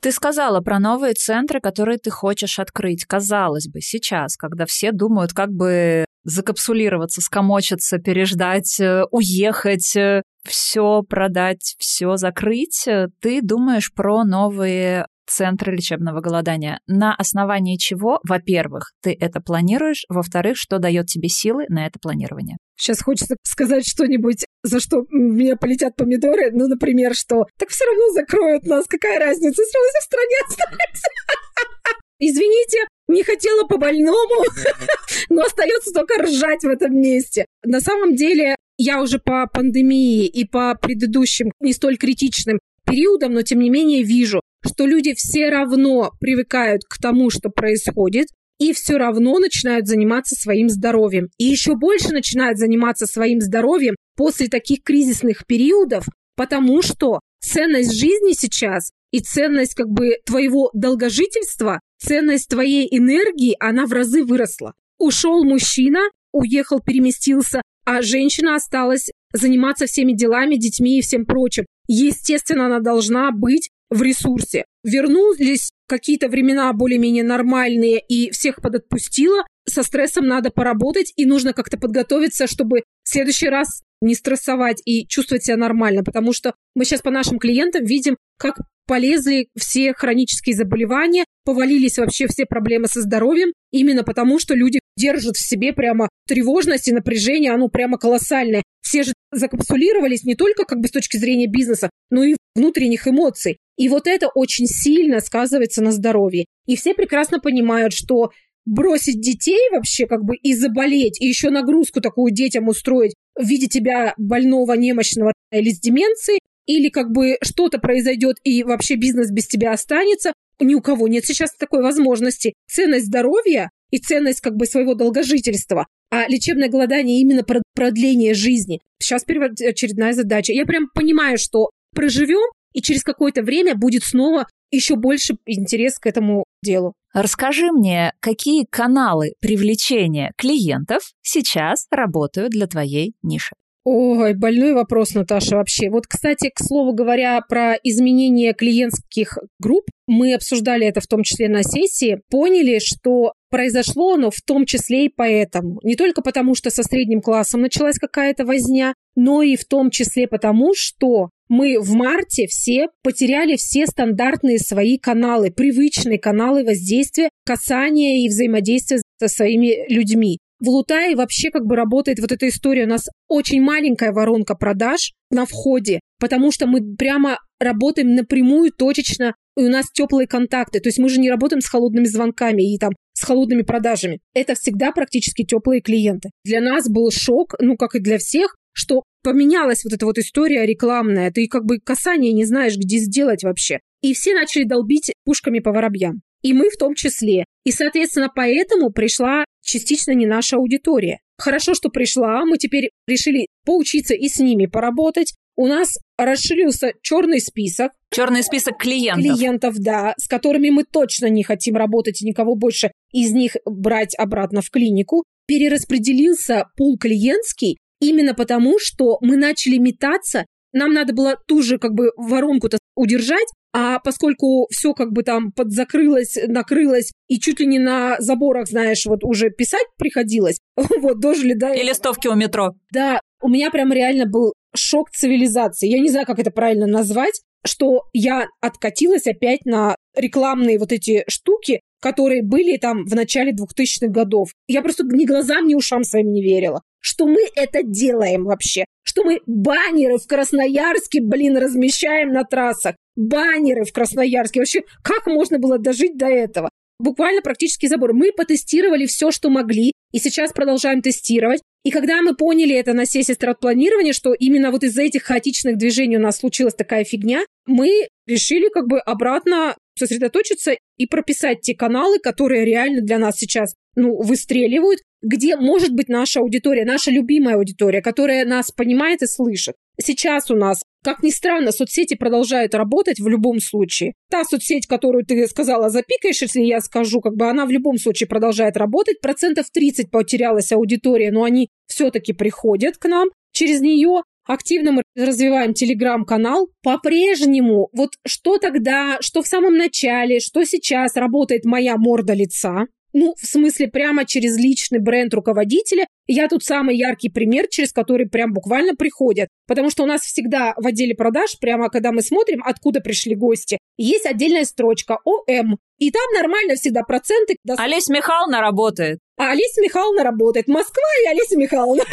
Ты сказала про новые центры, которые ты хочешь открыть. Казалось бы, сейчас, когда все думают, как бы закапсулироваться, скомочиться, переждать, э, уехать, э, все продать, все закрыть, ты думаешь про новые центры лечебного голодания. На основании чего, во-первых, ты это планируешь, во-вторых, что дает тебе силы на это планирование? Сейчас хочется сказать что-нибудь, за что мне полетят помидоры. Ну, например, что так все равно закроют нас, какая разница, все равно в стране останется. Извините, не хотела по больному, но остается только ржать в этом месте. На самом деле, я уже по пандемии и по предыдущим не столь критичным периодам, но тем не менее вижу, что люди все равно привыкают к тому, что происходит, и все равно начинают заниматься своим здоровьем. И еще больше начинают заниматься своим здоровьем после таких кризисных периодов, потому что ценность жизни сейчас и ценность как бы твоего долгожительства, ценность твоей энергии, она в разы выросла. Ушел мужчина, уехал, переместился, а женщина осталась заниматься всеми делами, детьми и всем прочим. Естественно, она должна быть в ресурсе. Вернулись какие-то времена более-менее нормальные и всех подотпустила. Со стрессом надо поработать и нужно как-то подготовиться, чтобы в следующий раз не стрессовать и чувствовать себя нормально, потому что мы сейчас по нашим клиентам видим, как полезли все хронические заболевания, повалились вообще все проблемы со здоровьем, именно потому что люди держат в себе прямо тревожность и напряжение, оно прямо колоссальное. все же закапсулировались не только как бы с точки зрения бизнеса, но и внутренних эмоций. И вот это очень сильно сказывается на здоровье. И все прекрасно понимают, что бросить детей вообще как бы и заболеть, и еще нагрузку такую детям устроить в виде тебя больного, немощного или с деменцией, или как бы что-то произойдет и вообще бизнес без тебя останется, ни у кого нет сейчас такой возможности. Ценность здоровья и ценность как бы своего долгожительства, а лечебное голодание именно про продление жизни. Сейчас очередная задача. Я прям понимаю, что проживем, и через какое-то время будет снова еще больше интерес к этому делу. Расскажи мне, какие каналы привлечения клиентов сейчас работают для твоей ниши? Ой, больной вопрос, Наташа, вообще. Вот, кстати, к слову говоря, про изменение клиентских групп, мы обсуждали это в том числе на сессии, поняли, что произошло оно в том числе и поэтому. Не только потому, что со средним классом началась какая-то возня, но и в том числе потому, что мы в марте все потеряли все стандартные свои каналы, привычные каналы воздействия, касания и взаимодействия со своими людьми. В Лутае вообще как бы работает вот эта история. У нас очень маленькая воронка продаж на входе, потому что мы прямо работаем напрямую, точечно, и у нас теплые контакты. То есть мы же не работаем с холодными звонками и там с холодными продажами. Это всегда практически теплые клиенты. Для нас был шок, ну как и для всех, что поменялась вот эта вот история рекламная. Ты как бы касание не знаешь, где сделать вообще. И все начали долбить пушками по воробьям. И мы в том числе. И, соответственно, поэтому пришла частично не наша аудитория. Хорошо, что пришла, мы теперь решили поучиться и с ними поработать. У нас расширился черный список. Черный список клиентов. Клиентов, да, с которыми мы точно не хотим работать и никого больше из них брать обратно в клинику. Перераспределился пул клиентский именно потому, что мы начали метаться. Нам надо было ту же как бы воронку-то удержать, а поскольку все как бы там подзакрылось, накрылось, и чуть ли не на заборах, знаешь, вот уже писать приходилось, вот дожили до... И листовки у метро. Да, у меня прям реально был шок цивилизации. Я не знаю, как это правильно назвать, что я откатилась опять на рекламные вот эти штуки, которые были там в начале 2000-х годов. Я просто ни глазам, ни ушам своим не верила что мы это делаем вообще, что мы баннеры в Красноярске, блин, размещаем на трассах, баннеры в Красноярске. Вообще, как можно было дожить до этого? Буквально практически забор. Мы потестировали все, что могли, и сейчас продолжаем тестировать. И когда мы поняли это на сессии стратпланирования, что именно вот из-за этих хаотичных движений у нас случилась такая фигня, мы решили как бы обратно сосредоточиться и прописать те каналы, которые реально для нас сейчас ну, выстреливают, где может быть наша аудитория, наша любимая аудитория, которая нас понимает и слышит. Сейчас у нас, как ни странно, соцсети продолжают работать в любом случае. Та соцсеть, которую ты сказала, запикаешь, если я скажу, как бы она в любом случае продолжает работать. Процентов 30 потерялась аудитория, но они все-таки приходят к нам через нее. Активно мы развиваем телеграм-канал. По-прежнему, вот что тогда, что в самом начале, что сейчас работает моя морда лица, ну, в смысле, прямо через личный бренд руководителя. Я тут самый яркий пример, через который прям буквально приходят. Потому что у нас всегда в отделе продаж, прямо когда мы смотрим, откуда пришли гости, есть отдельная строчка ОМ. И там нормально всегда проценты. Олеся Михайловна работает. А Олеся Михайловна работает. Москва и Олеся Михайловна.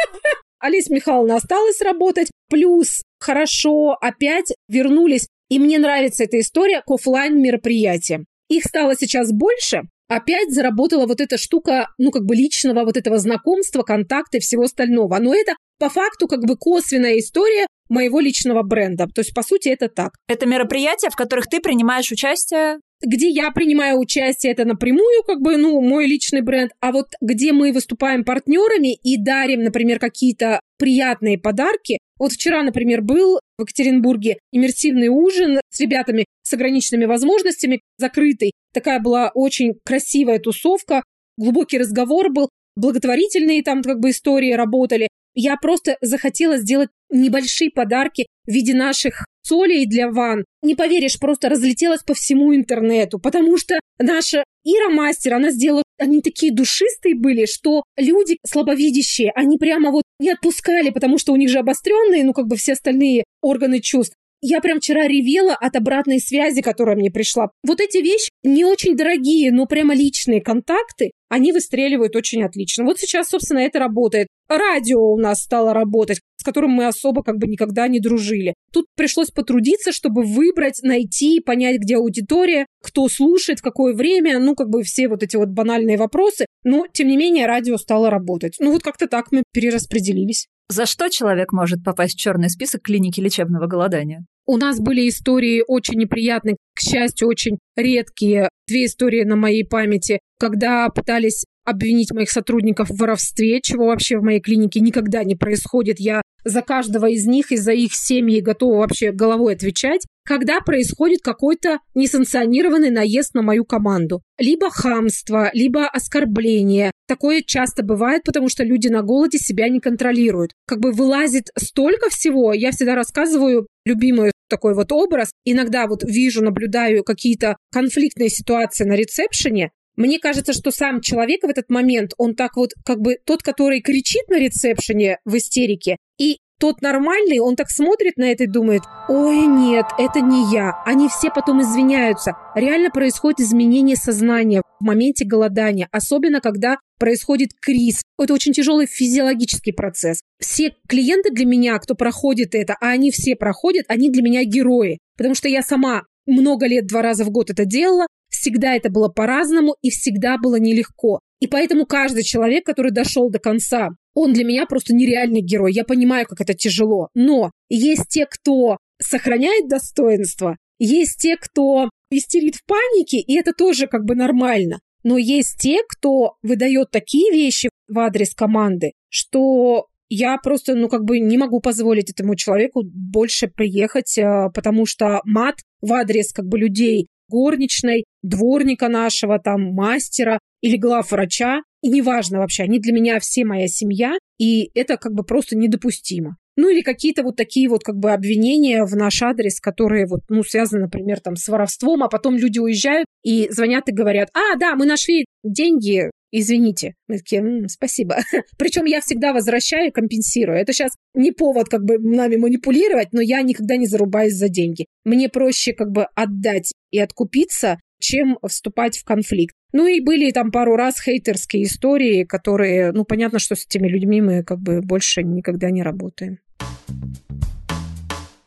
Олеся Михайловна осталась работать. Плюс хорошо опять вернулись. И мне нравится эта история к офлайн мероприятиям. Их стало сейчас больше, опять заработала вот эта штука, ну, как бы личного вот этого знакомства, контакта и всего остального. Но это по факту как бы косвенная история моего личного бренда. То есть, по сути, это так. Это мероприятия, в которых ты принимаешь участие? Где я принимаю участие, это напрямую, как бы, ну, мой личный бренд. А вот где мы выступаем партнерами и дарим, например, какие-то приятные подарки. Вот вчера, например, был в Екатеринбурге иммерсивный ужин с ребятами с ограниченными возможностями, закрытый. Такая была очень красивая тусовка, глубокий разговор был, благотворительные там как бы истории работали. Я просто захотела сделать небольшие подарки в виде наших солей для ван. Не поверишь, просто разлетелась по всему интернету, потому что наша Ира Мастер, она сделала, они такие душистые были, что люди слабовидящие, они прямо вот не отпускали, потому что у них же обостренные, ну как бы все остальные органы чувств. Я прям вчера ревела от обратной связи, которая мне пришла. Вот эти вещи не очень дорогие, но прямо личные контакты, они выстреливают очень отлично. Вот сейчас, собственно, это работает. Радио у нас стало работать, с которым мы особо как бы никогда не дружили. Тут пришлось потрудиться, чтобы выбрать, найти, понять, где аудитория, кто слушает, в какое время, ну, как бы все вот эти вот банальные вопросы. Но, тем не менее, радио стало работать. Ну, вот как-то так мы перераспределились. За что человек может попасть в черный список клиники лечебного голодания? У нас были истории очень неприятные, к счастью, очень редкие. Две истории на моей памяти, когда пытались обвинить моих сотрудников в воровстве, чего вообще в моей клинике никогда не происходит. Я за каждого из них и за их семьи готова вообще головой отвечать, когда происходит какой-то несанкционированный наезд на мою команду. Либо хамство, либо оскорбление. Такое часто бывает, потому что люди на голоде себя не контролируют. Как бы вылазит столько всего. Я всегда рассказываю любимый такой вот образ. Иногда вот вижу, наблюдаю какие-то конфликтные ситуации на ресепшене, мне кажется, что сам человек в этот момент, он так вот, как бы тот, который кричит на ресепшене в истерике, и тот нормальный, он так смотрит на это и думает, ой, нет, это не я. Они все потом извиняются. Реально происходит изменение сознания в моменте голодания, особенно когда происходит криз. Это очень тяжелый физиологический процесс. Все клиенты для меня, кто проходит это, а они все проходят, они для меня герои. Потому что я сама много лет, два раза в год это делала, Всегда это было по-разному и всегда было нелегко. И поэтому каждый человек, который дошел до конца, он для меня просто нереальный герой. Я понимаю, как это тяжело. Но есть те, кто сохраняет достоинство, есть те, кто истерит в панике, и это тоже как бы нормально. Но есть те, кто выдает такие вещи в адрес команды, что я просто, ну, как бы не могу позволить этому человеку больше приехать, а, потому что мат в адрес как бы людей горничной, дворника нашего, там, мастера или главврача. И неважно вообще, они для меня все моя семья, и это как бы просто недопустимо. Ну или какие-то вот такие вот как бы обвинения в наш адрес, которые вот, ну, связаны, например, там с воровством, а потом люди уезжают и звонят и говорят, а, да, мы нашли деньги, извините. Мы такие, М, спасибо. Причем я всегда возвращаю и компенсирую. Это сейчас не повод как бы нами манипулировать, но я никогда не зарубаюсь за деньги. Мне проще как бы отдать и откупиться, чем вступать в конфликт. Ну и были там пару раз хейтерские истории, которые, ну понятно, что с этими людьми мы как бы больше никогда не работаем.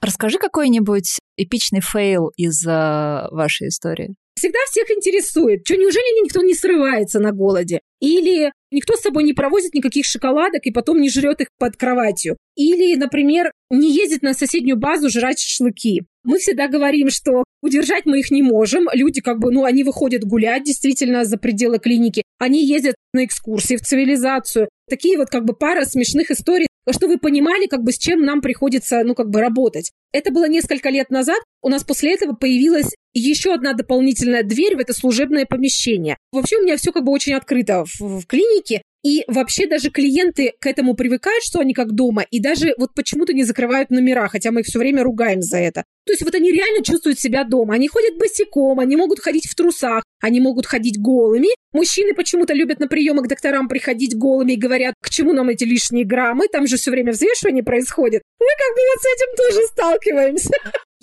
Расскажи какой-нибудь эпичный fail из э, вашей истории. Всегда всех интересует, что неужели никто не срывается на голоде? Или никто с собой не провозит никаких шоколадок и потом не жрет их под кроватью? Или, например, не ездит на соседнюю базу жрать шашлыки? Мы всегда говорим, что удержать мы их не можем. Люди как бы, ну, они выходят гулять действительно за пределы клиники. Они ездят на экскурсии в цивилизацию. Такие вот как бы пара смешных историй, что вы понимали, как бы с чем нам приходится, ну, как бы работать. Это было несколько лет назад. У нас после этого появилась еще одна дополнительная дверь в это служебное помещение. Вообще у меня все как бы очень открыто в, в клинике. И вообще даже клиенты к этому привыкают, что они как дома, и даже вот почему-то не закрывают номера, хотя мы их все время ругаем за это. То есть вот они реально чувствуют себя дома. Они ходят босиком, они могут ходить в трусах, они могут ходить голыми. Мужчины почему-то любят на приемы к докторам приходить голыми и говорят, к чему нам эти лишние граммы, там же все время взвешивание происходит. Мы как бы вот с этим тоже сталкиваемся.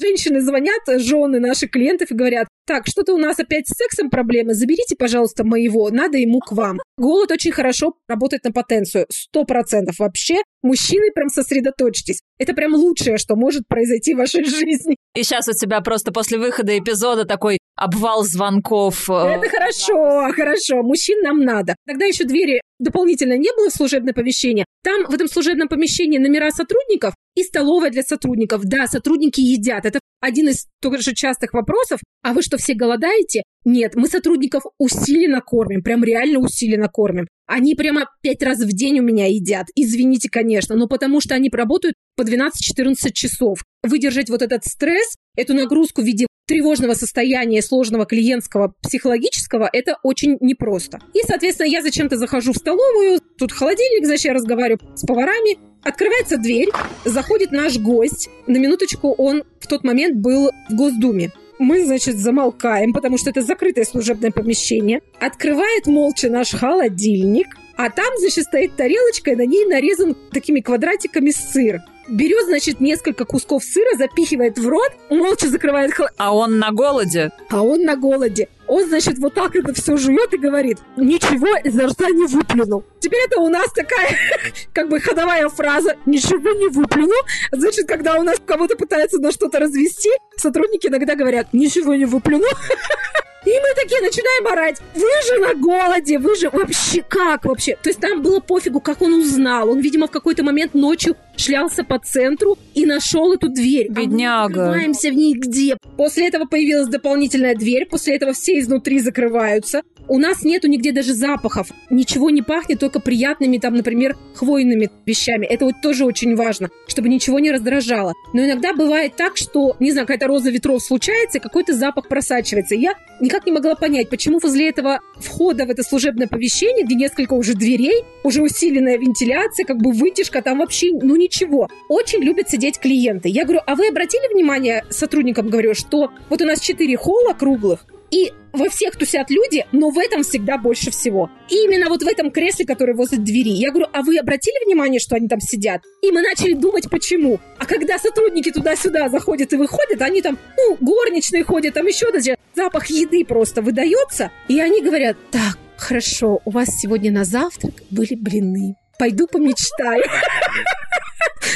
Женщины звонят, жены наших клиентов и говорят, так, что-то у нас опять с сексом проблемы, заберите, пожалуйста, моего, надо ему к вам. Голод очень хорошо работает на потенцию, сто процентов вообще. Мужчины, прям сосредоточьтесь. Это прям лучшее, что может произойти в вашей жизни. И сейчас у тебя просто после выхода эпизода такой обвал звонков. Э, Это хорошо, хорошо. Мужчин нам надо. Тогда еще двери дополнительно не было в служебное помещение. Там в этом служебном помещении номера сотрудников и столовая для сотрудников. Да, сотрудники едят. Это один из тоже частых вопросов. А вы что, все голодаете? Нет, мы сотрудников усиленно кормим, прям реально усиленно кормим. Они прямо пять раз в день у меня едят. Извините, конечно, но потому что они работают по 12-14 часов. Выдержать вот этот стресс, эту нагрузку в виде тревожного состояния, сложного клиентского, психологического, это очень непросто. И, соответственно, я зачем-то захожу в столовую, тут холодильник, значит, я разговариваю с поварами, открывается дверь, заходит наш гость. На минуточку он в тот момент был в Госдуме. Мы, значит, замолкаем, потому что это закрытое служебное помещение. Открывает молча наш холодильник, а там, значит, стоит тарелочка, и на ней нарезан такими квадратиками сыр. Берет, значит, несколько кусков сыра, запихивает в рот, молча закрывает хла... А он на голоде? А он на голоде. Он, значит, вот так это все жует и говорит, ничего изо рта не выплюнул. Теперь это у нас такая, как бы, ходовая фраза, ничего не выплюнул. Значит, когда у нас кого-то пытаются на что-то развести, сотрудники иногда говорят, ничего не выплюнул. И мы такие начинаем орать. Вы же на голоде, вы же вообще как вообще? То есть нам было пофигу, как он узнал. Он, видимо, в какой-то момент ночью шлялся по центру и нашел эту дверь. Бедняга. А мы в ней где? После этого появилась дополнительная дверь, после этого все изнутри закрываются. У нас нету нигде даже запахов. Ничего не пахнет, только приятными, там, например, хвойными вещами. Это вот тоже очень важно, чтобы ничего не раздражало. Но иногда бывает так, что, не знаю, какая-то роза ветров случается, какой-то запах просачивается. И я никак не могла понять, почему возле этого входа в это служебное помещение, где несколько уже дверей, уже усиленная вентиляция, как бы вытяжка, там вообще, ну, ничего. Очень любят сидеть клиенты. Я говорю, а вы обратили внимание, сотрудникам говорю, что вот у нас четыре холла круглых, и во всех тусят люди, но в этом всегда больше всего. И именно вот в этом кресле, которое возле двери. Я говорю, а вы обратили внимание, что они там сидят? И мы начали думать, почему. А когда сотрудники туда-сюда заходят и выходят, они там, ну, горничные ходят, там еще даже запах еды просто выдается. И они говорят, так, хорошо, у вас сегодня на завтрак были блины. Пойду помечтаю.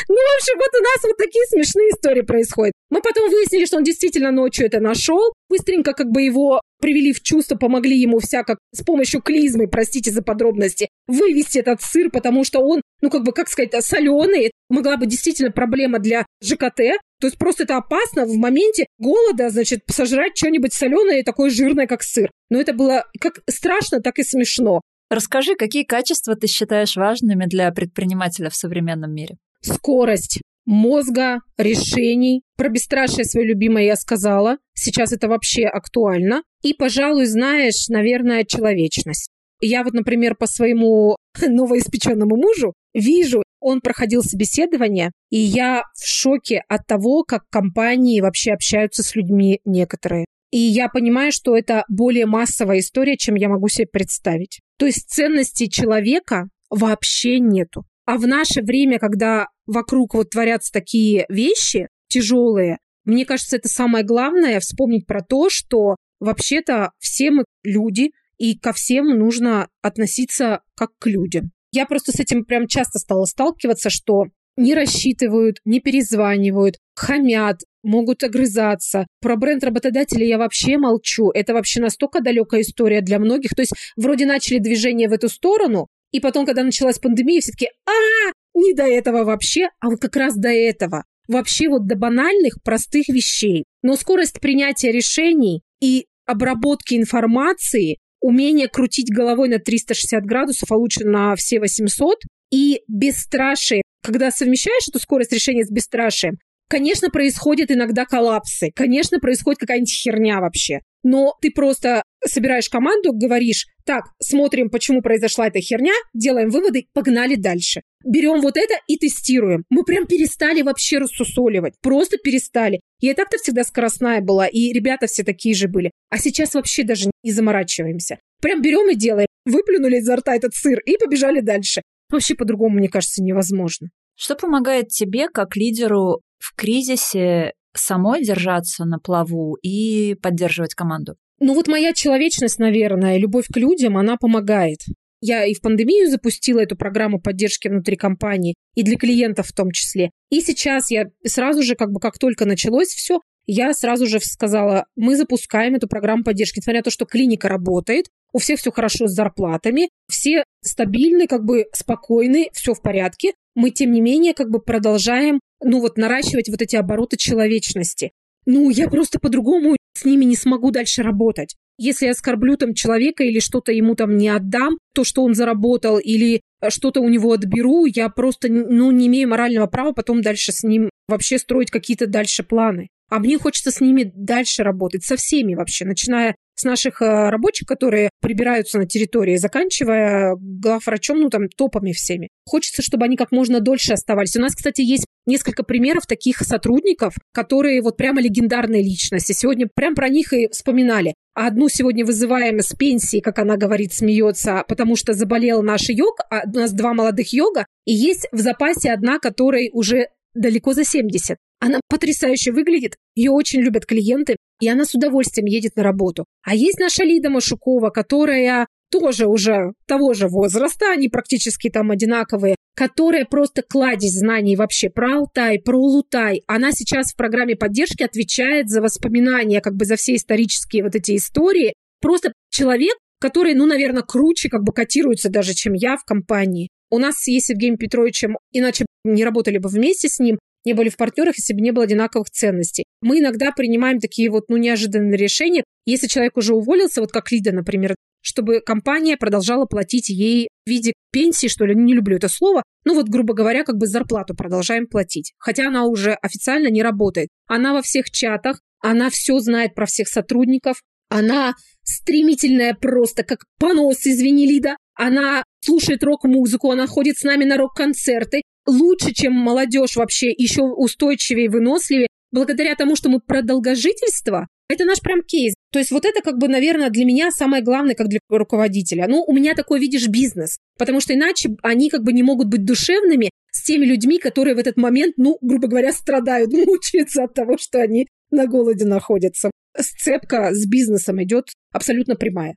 Ну, в общем, вот у нас вот такие смешные истории происходят. Мы потом выяснили, что он действительно ночью это нашел. Быстренько как бы его привели в чувство, помогли ему всяко с помощью клизмы, простите за подробности, вывести этот сыр, потому что он, ну как бы, как сказать, соленый. Могла быть действительно проблема для ЖКТ. То есть просто это опасно в моменте голода, значит, сожрать что-нибудь соленое и такое жирное, как сыр. Но это было как страшно, так и смешно. Расскажи, какие качества ты считаешь важными для предпринимателя в современном мире? Скорость мозга, решений. Про бесстрашие свое любимое я сказала. Сейчас это вообще актуально. И, пожалуй, знаешь, наверное, человечность. Я вот, например, по своему новоиспеченному мужу вижу, он проходил собеседование, и я в шоке от того, как компании вообще общаются с людьми некоторые. И я понимаю, что это более массовая история, чем я могу себе представить. То есть ценности человека вообще нету. А в наше время, когда вокруг вот творятся такие вещи тяжелые, мне кажется, это самое главное вспомнить про то, что вообще-то все мы люди, и ко всем нужно относиться как к людям. Я просто с этим прям часто стала сталкиваться, что не рассчитывают, не перезванивают, хамят, могут огрызаться. Про бренд работодателя я вообще молчу. Это вообще настолько далекая история для многих. То есть вроде начали движение в эту сторону, и потом, когда началась пандемия, все таки а, не до этого вообще, а вот как раз до этого. Вообще вот до банальных, простых вещей. Но скорость принятия решений и обработки информации, умение крутить головой на 360 градусов, а лучше на все 800, и бесстрашие. Когда совмещаешь эту скорость решения с бесстрашием, конечно, происходят иногда коллапсы, конечно, происходит какая-нибудь херня вообще. Но ты просто собираешь команду, говоришь, так, смотрим, почему произошла эта херня, делаем выводы, погнали дальше. Берем вот это и тестируем. Мы прям перестали вообще рассусоливать. Просто перестали. Я и так-то всегда скоростная была, и ребята все такие же были. А сейчас вообще даже не заморачиваемся. Прям берем и делаем. Выплюнули изо рта этот сыр и побежали дальше. Вообще по-другому, мне кажется, невозможно. Что помогает тебе, как лидеру, в кризисе самой держаться на плаву и поддерживать команду? Ну вот моя человечность, наверное, любовь к людям, она помогает. Я и в пандемию запустила эту программу поддержки внутри компании, и для клиентов в том числе. И сейчас я сразу же, как бы как только началось все, я сразу же сказала, мы запускаем эту программу поддержки. Несмотря на то, что клиника работает, у всех все хорошо с зарплатами, все стабильны, как бы спокойны, все в порядке, мы, тем не менее, как бы продолжаем, ну вот, наращивать вот эти обороты человечности. Ну, я просто по-другому с ними не смогу дальше работать. Если я оскорблю там человека или что-то ему там не отдам, то, что он заработал, или что-то у него отберу, я просто, ну, не имею морального права потом дальше с ним вообще строить какие-то дальше планы. А мне хочется с ними дальше работать, со всеми вообще, начиная с наших э, рабочих, которые прибираются на территории, заканчивая главврачом, ну там топами всеми. Хочется, чтобы они как можно дольше оставались. У нас, кстати, есть несколько примеров таких сотрудников, которые вот прямо легендарные личности. Сегодня прям про них и вспоминали. А одну сегодня вызываем с пенсии, как она говорит, смеется, потому что заболел наш йог, а у нас два молодых йога, и есть в запасе одна, которой уже далеко за 70. Она потрясающе выглядит, ее очень любят клиенты, и она с удовольствием едет на работу. А есть наша Лида Машукова, которая тоже уже того же возраста, они практически там одинаковые, которая просто кладезь знаний вообще про Алтай, про Улутай. Она сейчас в программе поддержки отвечает за воспоминания, как бы за все исторические вот эти истории. Просто человек, который, ну, наверное, круче как бы котируется даже, чем я в компании. У нас есть Евгений Петровичем, иначе не работали бы вместе с ним, не были в партнерах, если бы не было одинаковых ценностей. Мы иногда принимаем такие вот, ну, неожиданные решения. Если человек уже уволился, вот как Лида, например, чтобы компания продолжала платить ей в виде пенсии, что ли, не люблю это слово, ну вот, грубо говоря, как бы зарплату продолжаем платить. Хотя она уже официально не работает. Она во всех чатах, она все знает про всех сотрудников, она стремительная просто, как понос, извини, Лида. Она слушает рок-музыку, она ходит с нами на рок-концерты. Лучше, чем молодежь вообще, еще устойчивее, выносливее. Благодаря тому, что мы про долгожительство, это наш прям кейс. То есть вот это как бы, наверное, для меня самое главное, как для руководителя. Ну, у меня такой, видишь, бизнес. Потому что иначе они как бы не могут быть душевными с теми людьми, которые в этот момент, ну, грубо говоря, страдают, мучаются от того, что они на голоде находятся. Сцепка с бизнесом идет абсолютно прямая.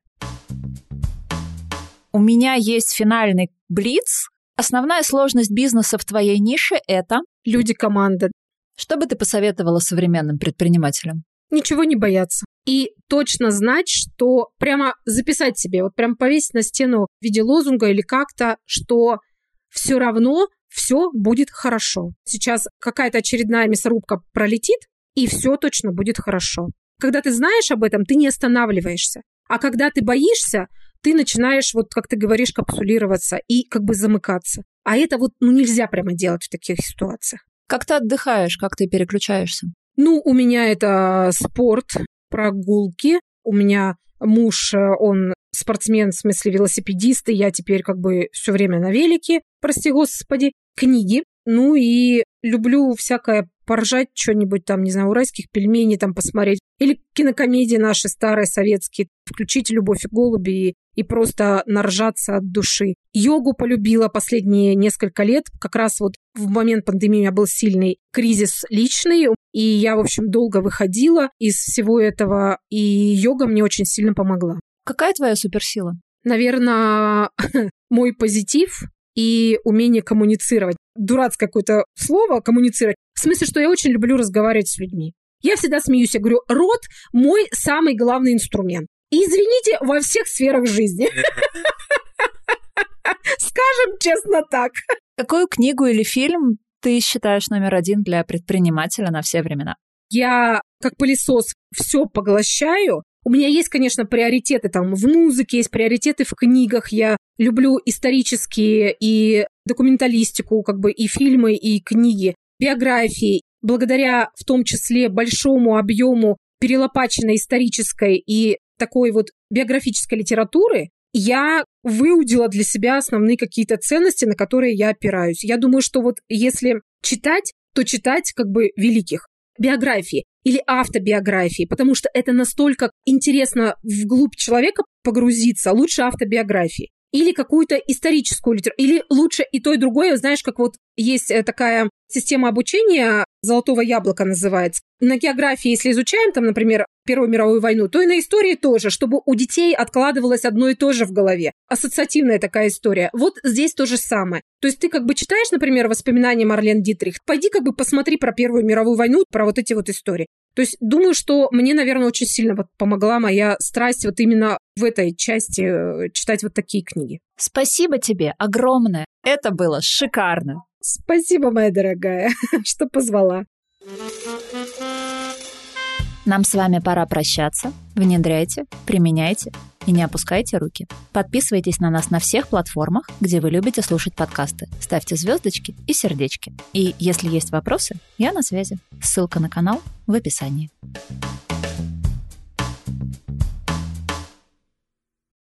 У меня есть финальный блиц. Основная сложность бизнеса в твоей нише – это… Люди команды. Что бы ты посоветовала современным предпринимателям? Ничего не бояться. И точно знать, что прямо записать себе, вот прям повесить на стену в виде лозунга или как-то, что все равно все будет хорошо. Сейчас какая-то очередная мясорубка пролетит, и все точно будет хорошо. Когда ты знаешь об этом, ты не останавливаешься. А когда ты боишься, ты начинаешь, вот как ты говоришь, капсулироваться и как бы замыкаться. А это вот ну, нельзя прямо делать в таких ситуациях. Как ты отдыхаешь, как ты переключаешься? Ну, у меня это спорт, прогулки. У меня муж, э, он спортсмен, в смысле велосипедист, и я теперь как бы все время на велике, прости господи. Книги. Ну и люблю всякое поржать что-нибудь там, не знаю, уральских пельменей там посмотреть. Или кинокомедии наши старые советские. Включить «Любовь и голуби» и, и просто наржаться от души. Йогу полюбила последние несколько лет. Как раз вот в момент пандемии у меня был сильный кризис личный. И я, в общем, долго выходила из всего этого. И йога мне очень сильно помогла. Какая твоя суперсила? Наверное, мой позитив и умение коммуницировать. Дурацкое какое-то слово коммуницировать. В смысле, что я очень люблю разговаривать с людьми. Я всегда смеюсь, я говорю, рот – мой самый главный инструмент. И извините, во всех сферах жизни. Скажем честно так. Какую книгу или фильм ты считаешь номер один для предпринимателя на все времена? Я как пылесос все поглощаю, у меня есть, конечно, приоритеты там в музыке, есть приоритеты в книгах. Я люблю исторические и документалистику, как бы и фильмы, и книги, биографии. Благодаря в том числе большому объему перелопаченной исторической и такой вот биографической литературы, я выудила для себя основные какие-то ценности, на которые я опираюсь. Я думаю, что вот если читать, то читать как бы великих биографии или автобиографии, потому что это настолько интересно вглубь человека погрузиться, лучше автобиографии. Или какую-то историческую литературу, или лучше и то, и другое, знаешь, как вот есть э, такая система обучения, золотого яблока называется. На географии, если изучаем, там, например, Первую мировую войну, то и на истории тоже, чтобы у детей откладывалось одно и то же в голове. Ассоциативная такая история. Вот здесь то же самое. То есть ты как бы читаешь, например, воспоминания Марлен Дитрих, пойди как бы посмотри про Первую мировую войну, про вот эти вот истории. То есть думаю, что мне, наверное, очень сильно вот помогла моя страсть вот именно в этой части э, читать вот такие книги. Спасибо тебе огромное. Это было шикарно. Спасибо, моя дорогая, что позвала. Нам с вами пора прощаться. Внедряйте, применяйте и не опускайте руки. Подписывайтесь на нас на всех платформах, где вы любите слушать подкасты. Ставьте звездочки и сердечки. И если есть вопросы, я на связи. Ссылка на канал в описании.